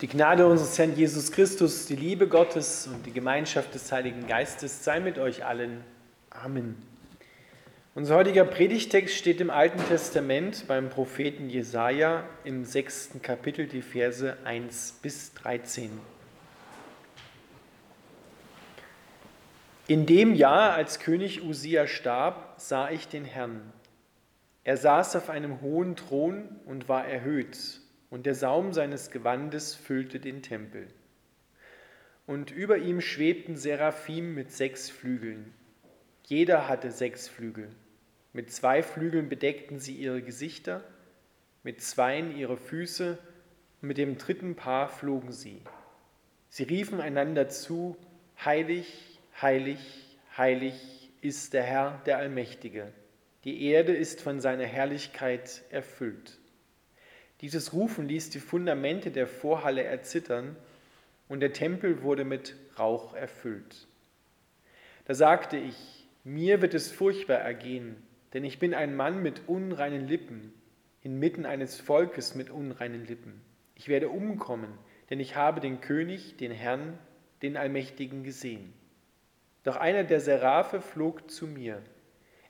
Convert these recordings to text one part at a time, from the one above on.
Die Gnade unseres Herrn Jesus Christus, die Liebe Gottes und die Gemeinschaft des Heiligen Geistes sei mit euch allen. Amen. Unser heutiger Predigtext steht im Alten Testament beim Propheten Jesaja im sechsten Kapitel, die Verse 1 bis 13. In dem Jahr, als König Usia starb, sah ich den Herrn. Er saß auf einem hohen Thron und war erhöht und der Saum seines Gewandes füllte den Tempel. Und über ihm schwebten Seraphim mit sechs Flügeln. Jeder hatte sechs Flügel. Mit zwei Flügeln bedeckten sie ihre Gesichter, mit zweien ihre Füße, und mit dem dritten Paar flogen sie. Sie riefen einander zu, Heilig, heilig, heilig ist der Herr, der Allmächtige. Die Erde ist von seiner Herrlichkeit erfüllt. Dieses Rufen ließ die Fundamente der Vorhalle erzittern und der Tempel wurde mit Rauch erfüllt. Da sagte ich, mir wird es furchtbar ergehen, denn ich bin ein Mann mit unreinen Lippen, inmitten eines Volkes mit unreinen Lippen. Ich werde umkommen, denn ich habe den König, den Herrn, den Allmächtigen gesehen. Doch einer der Seraphe flog zu mir.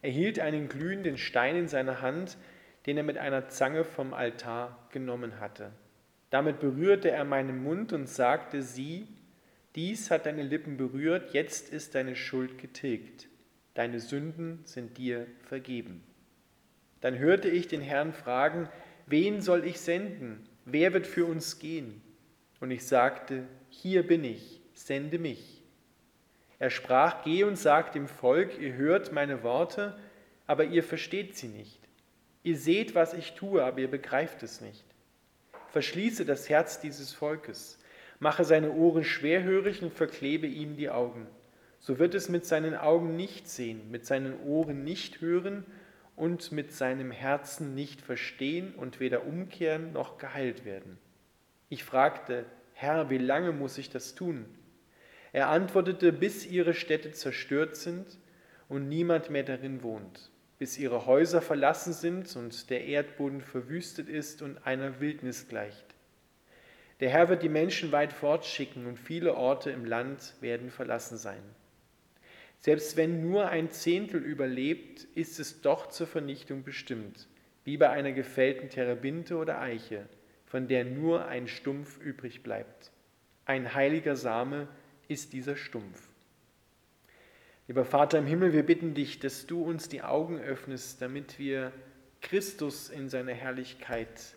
Er hielt einen glühenden Stein in seiner Hand, den er mit einer Zange vom Altar genommen hatte. Damit berührte er meinen Mund und sagte, sieh, dies hat deine Lippen berührt, jetzt ist deine Schuld getilgt, deine Sünden sind dir vergeben. Dann hörte ich den Herrn fragen, wen soll ich senden? Wer wird für uns gehen? Und ich sagte, hier bin ich, sende mich. Er sprach, geh und sag dem Volk, ihr hört meine Worte, aber ihr versteht sie nicht. Ihr seht, was ich tue, aber ihr begreift es nicht. Verschließe das Herz dieses Volkes, mache seine Ohren schwerhörig und verklebe ihm die Augen. So wird es mit seinen Augen nicht sehen, mit seinen Ohren nicht hören und mit seinem Herzen nicht verstehen und weder umkehren noch geheilt werden. Ich fragte, Herr, wie lange muss ich das tun? Er antwortete, bis ihre Städte zerstört sind und niemand mehr darin wohnt bis ihre Häuser verlassen sind und der Erdboden verwüstet ist und einer Wildnis gleicht. Der Herr wird die Menschen weit fortschicken und viele Orte im Land werden verlassen sein. Selbst wenn nur ein Zehntel überlebt, ist es doch zur Vernichtung bestimmt, wie bei einer gefällten Terebinte oder Eiche, von der nur ein Stumpf übrig bleibt. Ein heiliger Same ist dieser Stumpf. Lieber Vater im Himmel, wir bitten dich, dass du uns die Augen öffnest, damit wir Christus in seiner Herrlichkeit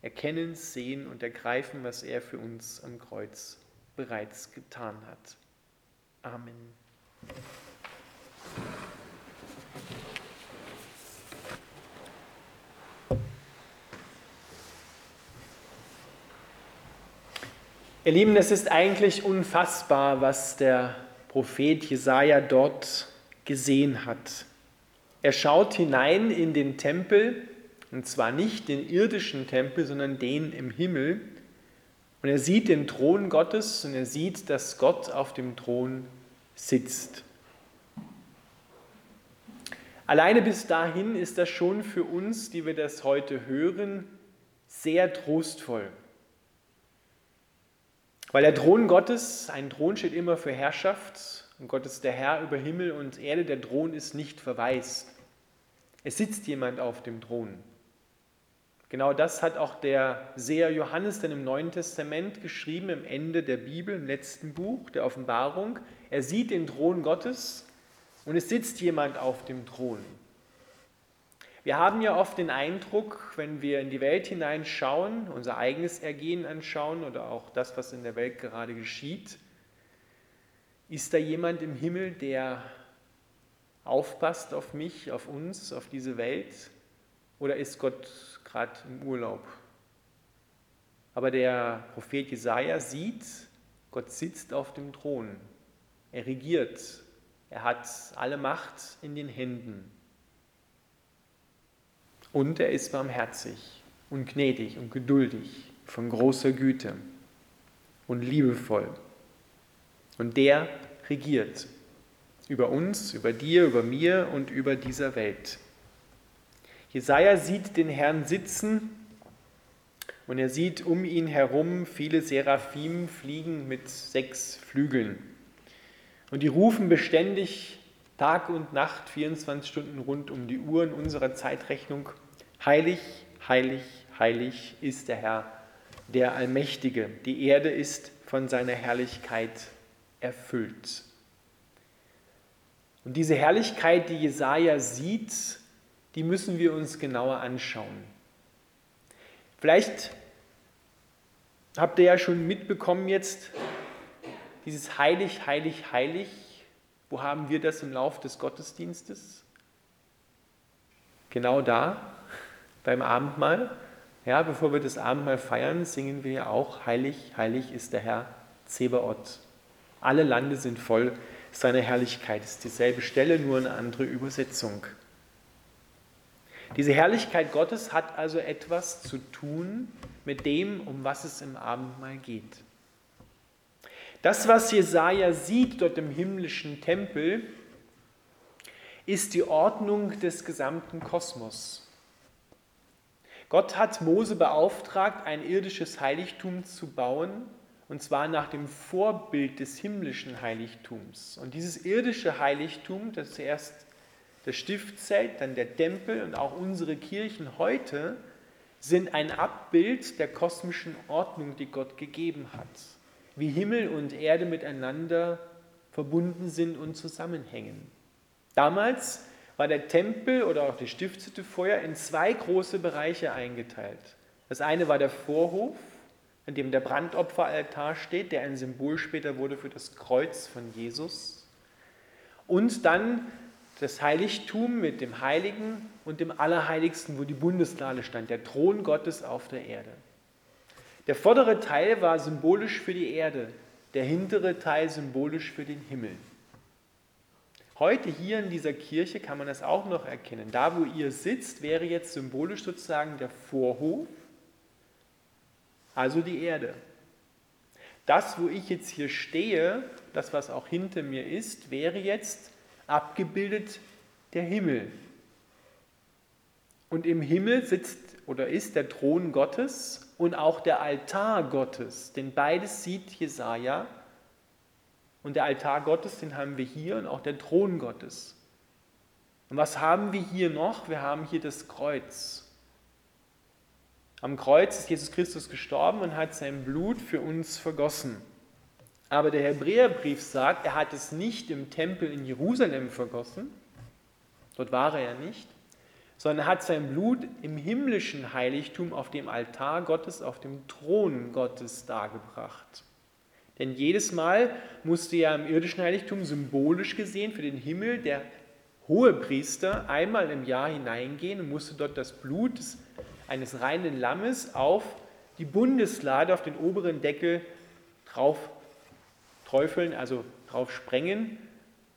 erkennen, sehen und ergreifen, was er für uns am Kreuz bereits getan hat. Amen. Ihr Lieben, es ist eigentlich unfassbar, was der Prophet Jesaja dort gesehen hat. Er schaut hinein in den Tempel, und zwar nicht den irdischen Tempel, sondern den im Himmel. Und er sieht den Thron Gottes und er sieht, dass Gott auf dem Thron sitzt. Alleine bis dahin ist das schon für uns, die wir das heute hören, sehr trostvoll. Weil der Thron Gottes, ein Thron steht immer für Herrschaft und Gott ist der Herr über Himmel und Erde, der Thron ist nicht verwaist. Es sitzt jemand auf dem Thron. Genau das hat auch der Seher Johannes dann im Neuen Testament geschrieben, im Ende der Bibel, im letzten Buch der Offenbarung. Er sieht den Thron Gottes und es sitzt jemand auf dem Thron. Wir haben ja oft den Eindruck, wenn wir in die Welt hineinschauen, unser eigenes Ergehen anschauen oder auch das, was in der Welt gerade geschieht, ist da jemand im Himmel, der aufpasst auf mich, auf uns, auf diese Welt? Oder ist Gott gerade im Urlaub? Aber der Prophet Jesaja sieht, Gott sitzt auf dem Thron. Er regiert. Er hat alle Macht in den Händen. Und er ist barmherzig und gnädig und geduldig, von großer Güte und liebevoll. Und der regiert über uns, über dir, über mir und über dieser Welt. Jesaja sieht den Herrn sitzen und er sieht um ihn herum viele Seraphim fliegen mit sechs Flügeln. Und die rufen beständig Tag und Nacht, 24 Stunden rund um die Uhr in unserer Zeitrechnung, heilig, heilig, heilig ist der Herr, der Allmächtige. Die Erde ist von seiner Herrlichkeit erfüllt. Und diese Herrlichkeit, die Jesaja sieht, die müssen wir uns genauer anschauen. Vielleicht habt ihr ja schon mitbekommen jetzt, dieses heilig, heilig, heilig. Wo haben wir das im Lauf des Gottesdienstes? Genau da, beim Abendmahl. Ja, bevor wir das Abendmahl feiern, singen wir auch, heilig, heilig ist der Herr Zebaoth. Alle Lande sind voll seiner Herrlichkeit. Es ist dieselbe Stelle, nur eine andere Übersetzung. Diese Herrlichkeit Gottes hat also etwas zu tun mit dem, um was es im Abendmahl geht. Das, was Jesaja sieht dort im himmlischen Tempel, ist die Ordnung des gesamten Kosmos. Gott hat Mose beauftragt, ein irdisches Heiligtum zu bauen, und zwar nach dem Vorbild des himmlischen Heiligtums. Und dieses irdische Heiligtum, das zuerst das Stiftzelt, dann der Tempel und auch unsere Kirchen heute, sind ein Abbild der kosmischen Ordnung, die Gott gegeben hat. Wie Himmel und Erde miteinander verbunden sind und zusammenhängen. Damals war der Tempel oder auch die Stiftshütte vorher in zwei große Bereiche eingeteilt. Das eine war der Vorhof, in dem der Brandopferaltar steht, der ein Symbol später wurde für das Kreuz von Jesus. Und dann das Heiligtum mit dem Heiligen und dem Allerheiligsten, wo die Bundeslade stand, der Thron Gottes auf der Erde. Der vordere Teil war symbolisch für die Erde, der hintere Teil symbolisch für den Himmel. Heute hier in dieser Kirche kann man das auch noch erkennen. Da, wo ihr sitzt, wäre jetzt symbolisch sozusagen der Vorhof, also die Erde. Das, wo ich jetzt hier stehe, das, was auch hinter mir ist, wäre jetzt abgebildet der Himmel. Und im Himmel sitzt oder ist der Thron Gottes und auch der Altar Gottes, denn beides sieht Jesaja. Und der Altar Gottes, den haben wir hier und auch der Thron Gottes. Und was haben wir hier noch? Wir haben hier das Kreuz. Am Kreuz ist Jesus Christus gestorben und hat sein Blut für uns vergossen. Aber der Hebräerbrief sagt, er hat es nicht im Tempel in Jerusalem vergossen, dort war er ja nicht, sondern er hat sein Blut im himmlischen Heiligtum auf dem Altar Gottes, auf dem Thron Gottes dargebracht. Denn jedes Mal musste ja im irdischen Heiligtum symbolisch gesehen für den Himmel der hohe Priester einmal im Jahr hineingehen und musste dort das Blut eines reinen Lammes auf die Bundeslade, auf den oberen Deckel drauf träufeln, also drauf sprengen,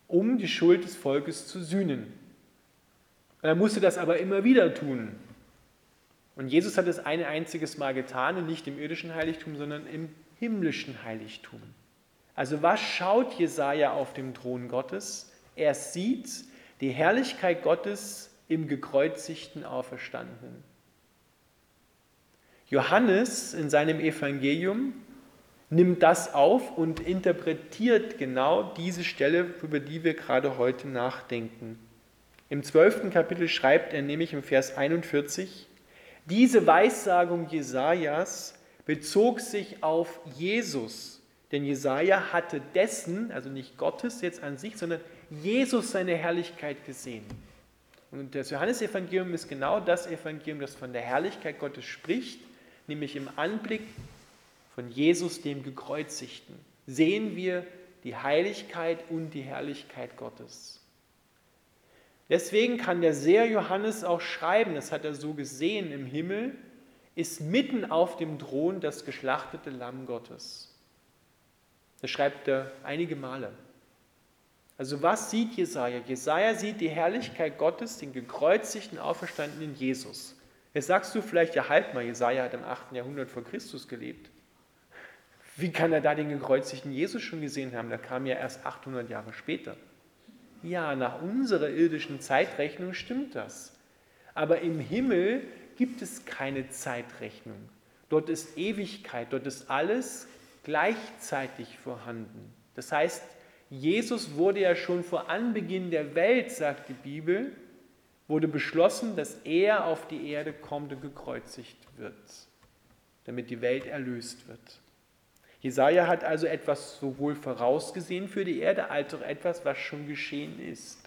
um die Schuld des Volkes zu sühnen. Er musste das aber immer wieder tun. Und Jesus hat es ein einziges Mal getan und nicht im irdischen Heiligtum, sondern im himmlischen Heiligtum. Also was schaut Jesaja auf dem Thron Gottes? Er sieht die Herrlichkeit Gottes im gekreuzigten Auferstandenen. Johannes in seinem Evangelium nimmt das auf und interpretiert genau diese Stelle, über die wir gerade heute nachdenken. Im zwölften Kapitel schreibt er nämlich im Vers 41, diese Weissagung Jesajas bezog sich auf Jesus, denn Jesaja hatte dessen, also nicht Gottes jetzt an sich, sondern Jesus seine Herrlichkeit gesehen. Und das Johannesevangelium ist genau das Evangelium, das von der Herrlichkeit Gottes spricht, nämlich im Anblick von Jesus, dem Gekreuzigten, sehen wir die Heiligkeit und die Herrlichkeit Gottes. Deswegen kann der Seher Johannes auch schreiben, das hat er so gesehen im Himmel, ist mitten auf dem Thron das geschlachtete Lamm Gottes. Das schreibt er einige Male. Also was sieht Jesaja? Jesaja sieht die Herrlichkeit Gottes, den gekreuzigten, auferstandenen Jesus. Jetzt sagst du vielleicht, ja halt mal, Jesaja hat im 8. Jahrhundert vor Christus gelebt. Wie kann er da den gekreuzigten Jesus schon gesehen haben? Der kam ja erst 800 Jahre später. Ja, nach unserer irdischen Zeitrechnung stimmt das. Aber im Himmel gibt es keine Zeitrechnung. Dort ist Ewigkeit, dort ist alles gleichzeitig vorhanden. Das heißt, Jesus wurde ja schon vor Anbeginn der Welt, sagt die Bibel, wurde beschlossen, dass er auf die Erde kommt und gekreuzigt wird, damit die Welt erlöst wird. Jesaja hat also etwas sowohl vorausgesehen für die Erde, als auch etwas, was schon geschehen ist.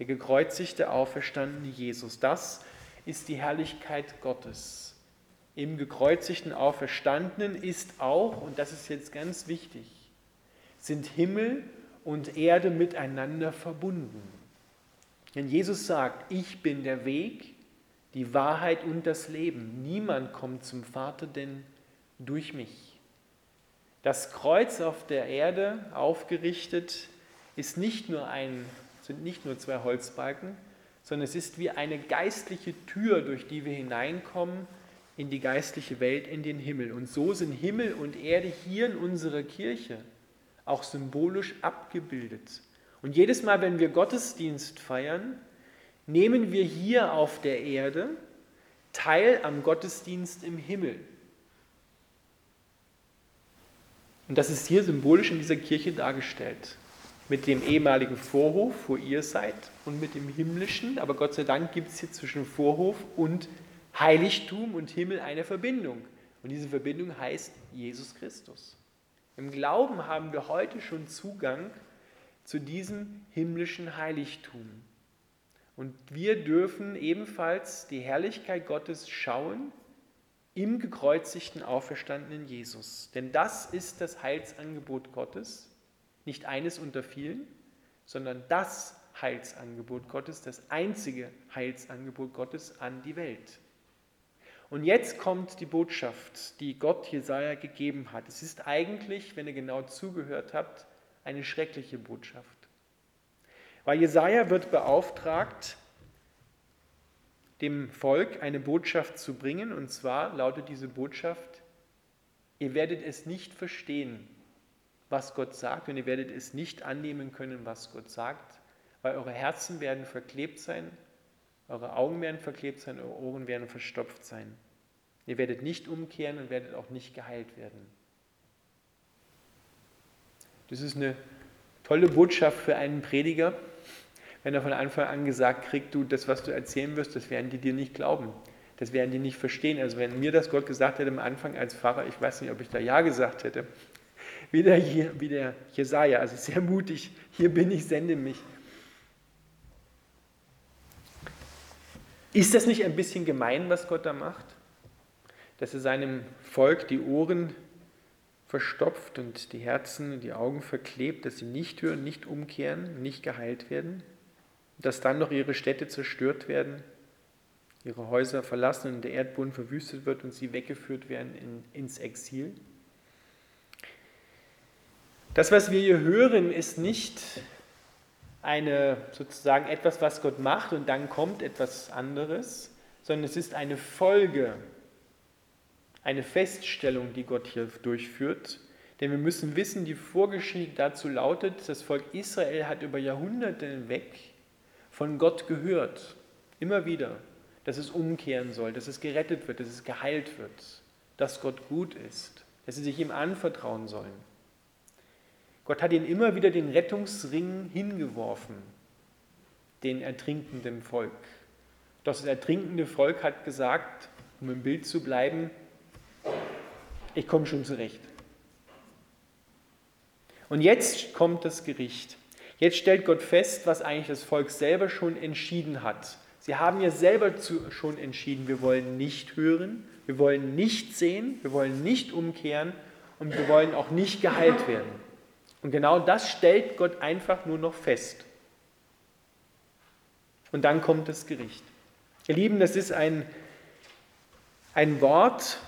Der gekreuzigte, auferstandene Jesus. Das ist die Herrlichkeit Gottes. Im gekreuzigten, auferstandenen ist auch, und das ist jetzt ganz wichtig, sind Himmel und Erde miteinander verbunden. Wenn Jesus sagt, ich bin der Weg, die Wahrheit und das Leben, niemand kommt zum Vater denn durch mich. Das Kreuz auf der Erde aufgerichtet ist nicht nur ein, sind nicht nur zwei Holzbalken, sondern es ist wie eine geistliche Tür, durch die wir hineinkommen in die geistliche Welt, in den Himmel. Und so sind Himmel und Erde hier in unserer Kirche auch symbolisch abgebildet. Und jedes Mal, wenn wir Gottesdienst feiern, nehmen wir hier auf der Erde teil am Gottesdienst im Himmel. Und das ist hier symbolisch in dieser Kirche dargestellt. Mit dem ehemaligen Vorhof, wo ihr seid, und mit dem himmlischen. Aber Gott sei Dank gibt es hier zwischen Vorhof und Heiligtum und Himmel eine Verbindung. Und diese Verbindung heißt Jesus Christus. Im Glauben haben wir heute schon Zugang zu diesem himmlischen Heiligtum. Und wir dürfen ebenfalls die Herrlichkeit Gottes schauen im gekreuzigten, auferstandenen Jesus. Denn das ist das Heilsangebot Gottes, nicht eines unter vielen, sondern das Heilsangebot Gottes, das einzige Heilsangebot Gottes an die Welt. Und jetzt kommt die Botschaft, die Gott Jesaja gegeben hat. Es ist eigentlich, wenn ihr genau zugehört habt, eine schreckliche Botschaft. Weil Jesaja wird beauftragt, dem Volk eine Botschaft zu bringen, und zwar lautet diese Botschaft: Ihr werdet es nicht verstehen, was Gott sagt, und ihr werdet es nicht annehmen können, was Gott sagt, weil eure Herzen werden verklebt sein, eure Augen werden verklebt sein, eure Ohren werden verstopft sein. Ihr werdet nicht umkehren und werdet auch nicht geheilt werden. Das ist eine tolle Botschaft für einen Prediger, wenn er von Anfang an gesagt kriegt, du, das, was du erzählen wirst, das werden die dir nicht glauben. Das werden die nicht verstehen. Also wenn mir das Gott gesagt hätte am Anfang als Pfarrer, ich weiß nicht, ob ich da Ja gesagt hätte. Wie der, wie der Jesaja, also sehr mutig, hier bin ich, sende mich. Ist das nicht ein bisschen gemein, was Gott da macht? Dass er seinem Volk die Ohren verstopft und die Herzen und die Augen verklebt, dass sie nicht hören, nicht umkehren, nicht geheilt werden, dass dann noch ihre Städte zerstört werden, ihre Häuser verlassen und der Erdboden verwüstet wird und sie weggeführt werden in, ins Exil. Das, was wir hier hören, ist nicht eine sozusagen etwas, was Gott macht und dann kommt etwas anderes, sondern es ist eine Folge eine Feststellung, die Gott hier durchführt. Denn wir müssen wissen, die Vorgeschichte dazu lautet, das Volk Israel hat über Jahrhunderte hinweg von Gott gehört, immer wieder, dass es umkehren soll, dass es gerettet wird, dass es geheilt wird, dass Gott gut ist, dass sie sich ihm anvertrauen sollen. Gott hat ihnen immer wieder den Rettungsring hingeworfen, den ertrinkenden Volk. Doch das ertrinkende Volk hat gesagt, um im Bild zu bleiben, ich komme schon zurecht. Und jetzt kommt das Gericht. Jetzt stellt Gott fest, was eigentlich das Volk selber schon entschieden hat. Sie haben ja selber zu, schon entschieden, wir wollen nicht hören, wir wollen nicht sehen, wir wollen nicht umkehren und wir wollen auch nicht geheilt werden. Und genau das stellt Gott einfach nur noch fest. Und dann kommt das Gericht. Ihr Lieben, das ist ein, ein Wort,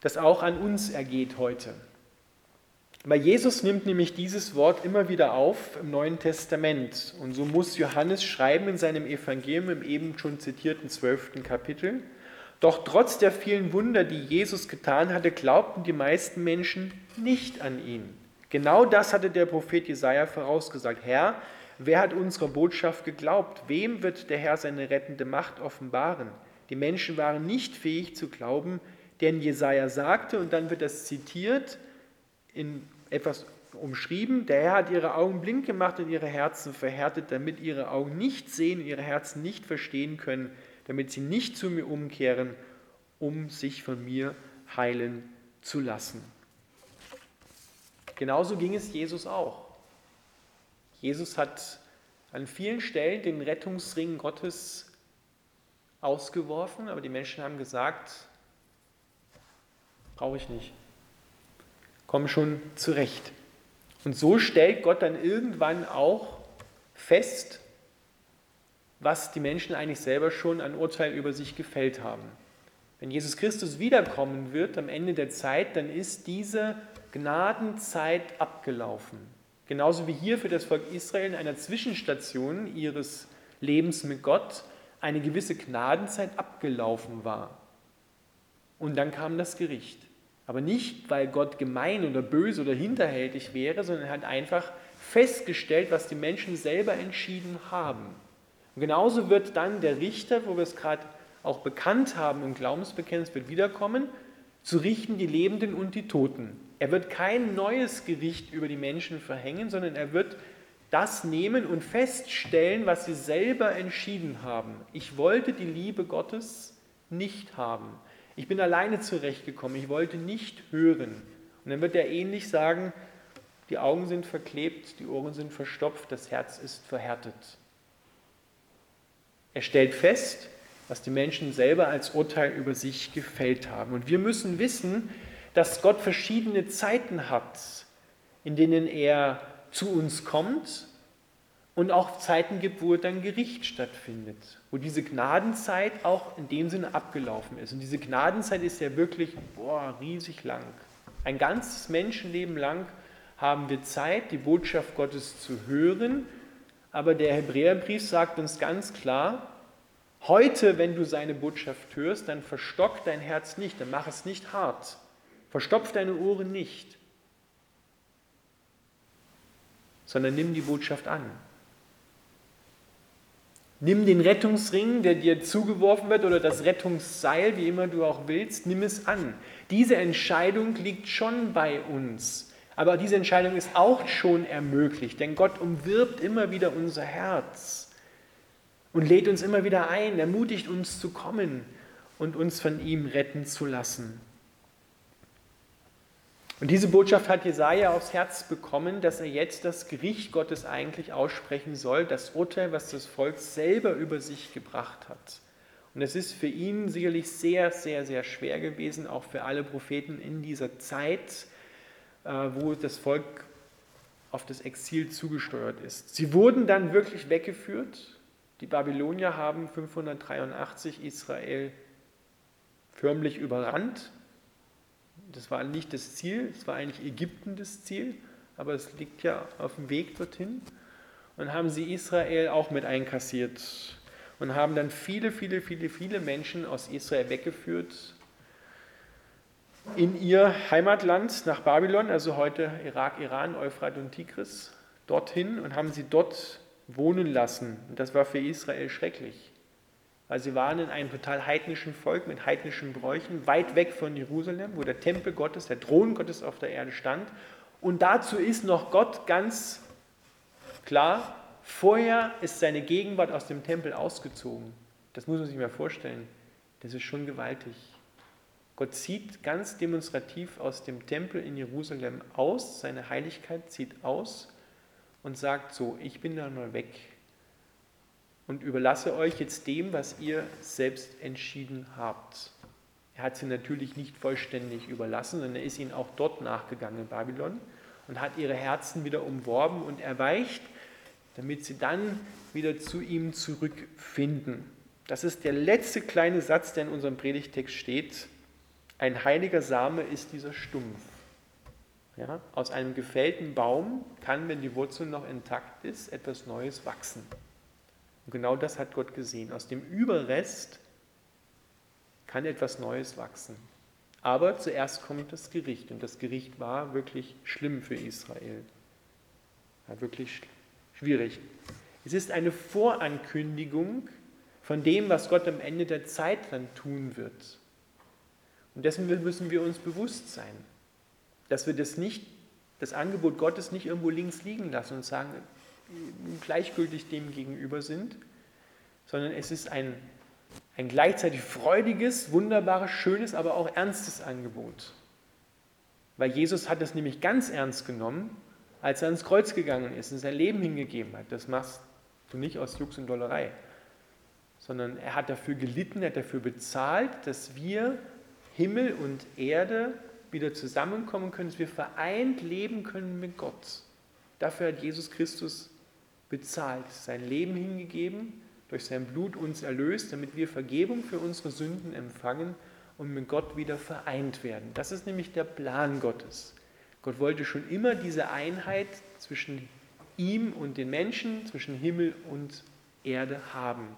das auch an uns ergeht heute. Weil Jesus nimmt nämlich dieses Wort immer wieder auf im Neuen Testament. Und so muss Johannes schreiben in seinem Evangelium im eben schon zitierten zwölften Kapitel. Doch trotz der vielen Wunder, die Jesus getan hatte, glaubten die meisten Menschen nicht an ihn. Genau das hatte der Prophet Jesaja vorausgesagt. Herr, wer hat unserer Botschaft geglaubt? Wem wird der Herr seine rettende Macht offenbaren? Die Menschen waren nicht fähig zu glauben, den Jesaja sagte, und dann wird das zitiert, in etwas umschrieben. Der Herr hat ihre Augen blind gemacht und ihre Herzen verhärtet, damit ihre Augen nicht sehen und ihre Herzen nicht verstehen können, damit sie nicht zu mir umkehren, um sich von mir heilen zu lassen. Genauso ging es Jesus auch. Jesus hat an vielen Stellen den Rettungsring Gottes ausgeworfen, aber die Menschen haben gesagt, brauche ich nicht. Komm schon zurecht. Und so stellt Gott dann irgendwann auch fest, was die Menschen eigentlich selber schon an Urteil über sich gefällt haben. Wenn Jesus Christus wiederkommen wird am Ende der Zeit, dann ist diese Gnadenzeit abgelaufen. Genauso wie hier für das Volk Israel in einer Zwischenstation ihres Lebens mit Gott eine gewisse Gnadenzeit abgelaufen war. Und dann kam das Gericht. Aber nicht, weil Gott gemein oder böse oder hinterhältig wäre, sondern er hat einfach festgestellt, was die Menschen selber entschieden haben. Und genauso wird dann der Richter, wo wir es gerade auch bekannt haben im Glaubensbekenntnis, wird wiederkommen, zu richten die Lebenden und die Toten. Er wird kein neues Gericht über die Menschen verhängen, sondern er wird das nehmen und feststellen, was sie selber entschieden haben. Ich wollte die Liebe Gottes nicht haben. Ich bin alleine zurechtgekommen, ich wollte nicht hören. Und dann wird er ähnlich sagen, die Augen sind verklebt, die Ohren sind verstopft, das Herz ist verhärtet. Er stellt fest, was die Menschen selber als Urteil über sich gefällt haben. Und wir müssen wissen, dass Gott verschiedene Zeiten hat, in denen er zu uns kommt und auch Zeiten gibt, wo dann Gericht stattfindet, wo diese Gnadenzeit auch in dem Sinne abgelaufen ist. Und diese Gnadenzeit ist ja wirklich boah, riesig lang. Ein ganzes Menschenleben lang haben wir Zeit, die Botschaft Gottes zu hören. Aber der Hebräerbrief sagt uns ganz klar, heute, wenn du seine Botschaft hörst, dann verstock dein Herz nicht, dann mach es nicht hart. Verstopf deine Ohren nicht, sondern nimm die Botschaft an. Nimm den Rettungsring, der dir zugeworfen wird, oder das Rettungsseil, wie immer du auch willst, nimm es an. Diese Entscheidung liegt schon bei uns. Aber diese Entscheidung ist auch schon ermöglicht, denn Gott umwirbt immer wieder unser Herz und lädt uns immer wieder ein, ermutigt uns zu kommen und uns von ihm retten zu lassen. Und diese Botschaft hat Jesaja aufs Herz bekommen, dass er jetzt das Gericht Gottes eigentlich aussprechen soll, das Urteil, was das Volk selber über sich gebracht hat. Und es ist für ihn sicherlich sehr, sehr, sehr schwer gewesen, auch für alle Propheten in dieser Zeit, äh, wo das Volk auf das Exil zugesteuert ist. Sie wurden dann wirklich weggeführt. Die Babylonier haben 583 Israel förmlich überrannt das war nicht das Ziel, es war eigentlich Ägypten das Ziel, aber es liegt ja auf dem Weg dorthin. Und haben sie Israel auch mit einkassiert und haben dann viele, viele, viele, viele Menschen aus Israel weggeführt in ihr Heimatland nach Babylon, also heute Irak, Iran, Euphrat und Tigris, dorthin und haben sie dort wohnen lassen. Und das war für Israel schrecklich weil sie waren in einem total heidnischen Volk mit heidnischen Bräuchen, weit weg von Jerusalem, wo der Tempel Gottes, der Thron Gottes auf der Erde stand. Und dazu ist noch Gott ganz klar, vorher ist seine Gegenwart aus dem Tempel ausgezogen. Das muss man sich mal vorstellen. Das ist schon gewaltig. Gott zieht ganz demonstrativ aus dem Tempel in Jerusalem aus, seine Heiligkeit zieht aus und sagt so, ich bin da mal weg und überlasse euch jetzt dem, was ihr selbst entschieden habt. Er hat sie natürlich nicht vollständig überlassen, sondern er ist ihnen auch dort nachgegangen in Babylon und hat ihre Herzen wieder umworben und erweicht, damit sie dann wieder zu ihm zurückfinden. Das ist der letzte kleine Satz, der in unserem Predigtext steht. Ein heiliger Same ist dieser Stumpf. Ja, aus einem gefällten Baum kann, wenn die Wurzel noch intakt ist, etwas Neues wachsen. Und genau das hat Gott gesehen. Aus dem Überrest kann etwas Neues wachsen. Aber zuerst kommt das Gericht. Und das Gericht war wirklich schlimm für Israel. War wirklich schwierig. Es ist eine Vorankündigung von dem, was Gott am Ende der Zeit dann tun wird. Und dessen müssen wir uns bewusst sein, dass wir das nicht, das Angebot Gottes nicht irgendwo links liegen lassen und sagen, gleichgültig dem gegenüber sind, sondern es ist ein, ein gleichzeitig freudiges, wunderbares, schönes, aber auch ernstes Angebot. Weil Jesus hat es nämlich ganz ernst genommen, als er ans Kreuz gegangen ist und sein Leben hingegeben hat. Das machst du nicht aus Jux und Dollerei, sondern er hat dafür gelitten, er hat dafür bezahlt, dass wir Himmel und Erde wieder zusammenkommen können, dass wir vereint leben können mit Gott. Dafür hat Jesus Christus bezahlt, sein Leben hingegeben, durch sein Blut uns erlöst, damit wir Vergebung für unsere Sünden empfangen und mit Gott wieder vereint werden. Das ist nämlich der Plan Gottes. Gott wollte schon immer diese Einheit zwischen ihm und den Menschen, zwischen Himmel und Erde haben.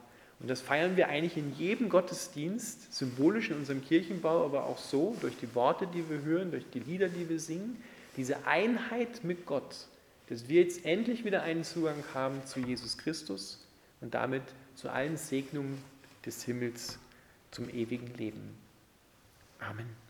Und das feiern wir eigentlich in jedem Gottesdienst, symbolisch in unserem Kirchenbau, aber auch so, durch die Worte, die wir hören, durch die Lieder, die wir singen, diese Einheit mit Gott, dass wir jetzt endlich wieder einen Zugang haben zu Jesus Christus und damit zu allen Segnungen des Himmels zum ewigen Leben. Amen.